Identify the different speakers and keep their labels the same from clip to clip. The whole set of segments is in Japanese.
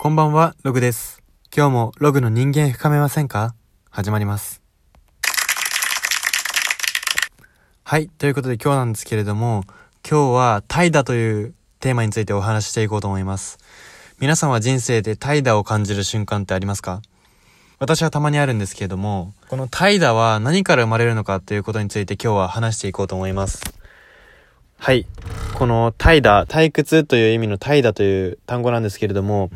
Speaker 1: こんばんは、ログです。今日もログの人間深めませんか？始まります。はい、ということで今日なんですけれども、今日は怠惰というテーマについてお話ししていこうと思います。皆さんは人生で怠惰を感じる瞬間ってありますか？私はたまにあるんですけれども、この怠惰は何から生まれるのかということについて今日は話していこうと思います。はい。この怠惰、退屈という意味の怠惰という単語なんですけれども、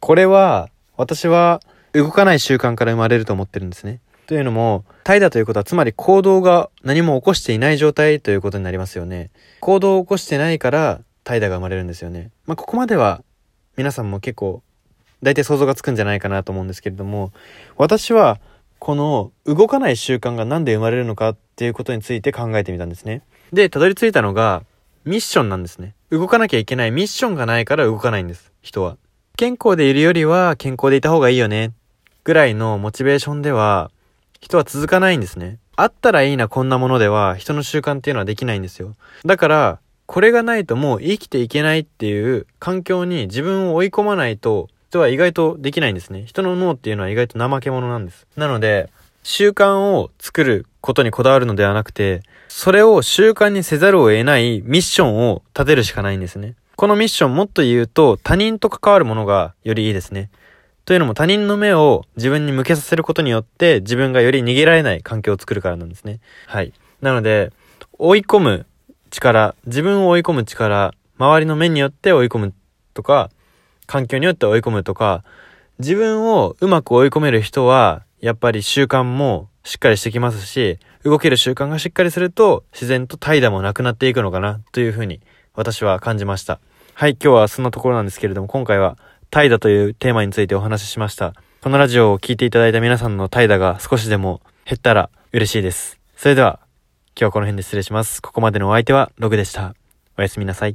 Speaker 1: これは私は動かない習慣から生まれると思ってるんですね。というのも、怠惰ということはつまり行動が何も起こしていない状態ということになりますよね。行動を起こしてないから怠惰が生まれるんですよね。まあ、ここまでは皆さんも結構大体想像がつくんじゃないかなと思うんですけれども、私はこの動かない習慣がなんで生まれるのかっていうことについて考えてみたんですね。で、たどり着いたのがミッションなんですね。動かなきゃいけないミッションがないから動かないんです。人は。健康でいるよりは健康でいた方がいいよね。ぐらいのモチベーションでは人は続かないんですね。あったらいいなこんなものでは人の習慣っていうのはできないんですよ。だから、これがないともう生きていけないっていう環境に自分を追い込まないと人は意外とできないんですね。人の脳っていうのは意外と怠け者なんです。なので、習慣を作ることにこだわるのではなくて、それを習慣にせざるを得ないミッションを立てるしかないんですね。このミッションもっと言うと他人と関わるものがよりいいですね。というのも他人の目を自分に向けさせることによって自分がより逃げられない環境を作るからなんですね。はい。なので、追い込む力、自分を追い込む力、周りの目によって追い込むとか、環境によって追い込むとか、自分をうまく追い込める人は、やっぱり習慣もしっかりしてきますし、動ける習慣がしっかりすると、自然と怠惰もなくなっていくのかな、というふうに私は感じました。はい、今日はそんなところなんですけれども、今回は怠惰というテーマについてお話ししました。このラジオを聴いていただいた皆さんの怠惰が少しでも減ったら嬉しいです。それでは、今日はこの辺で失礼します。ここまでのお相手はログでした。おやすみなさい。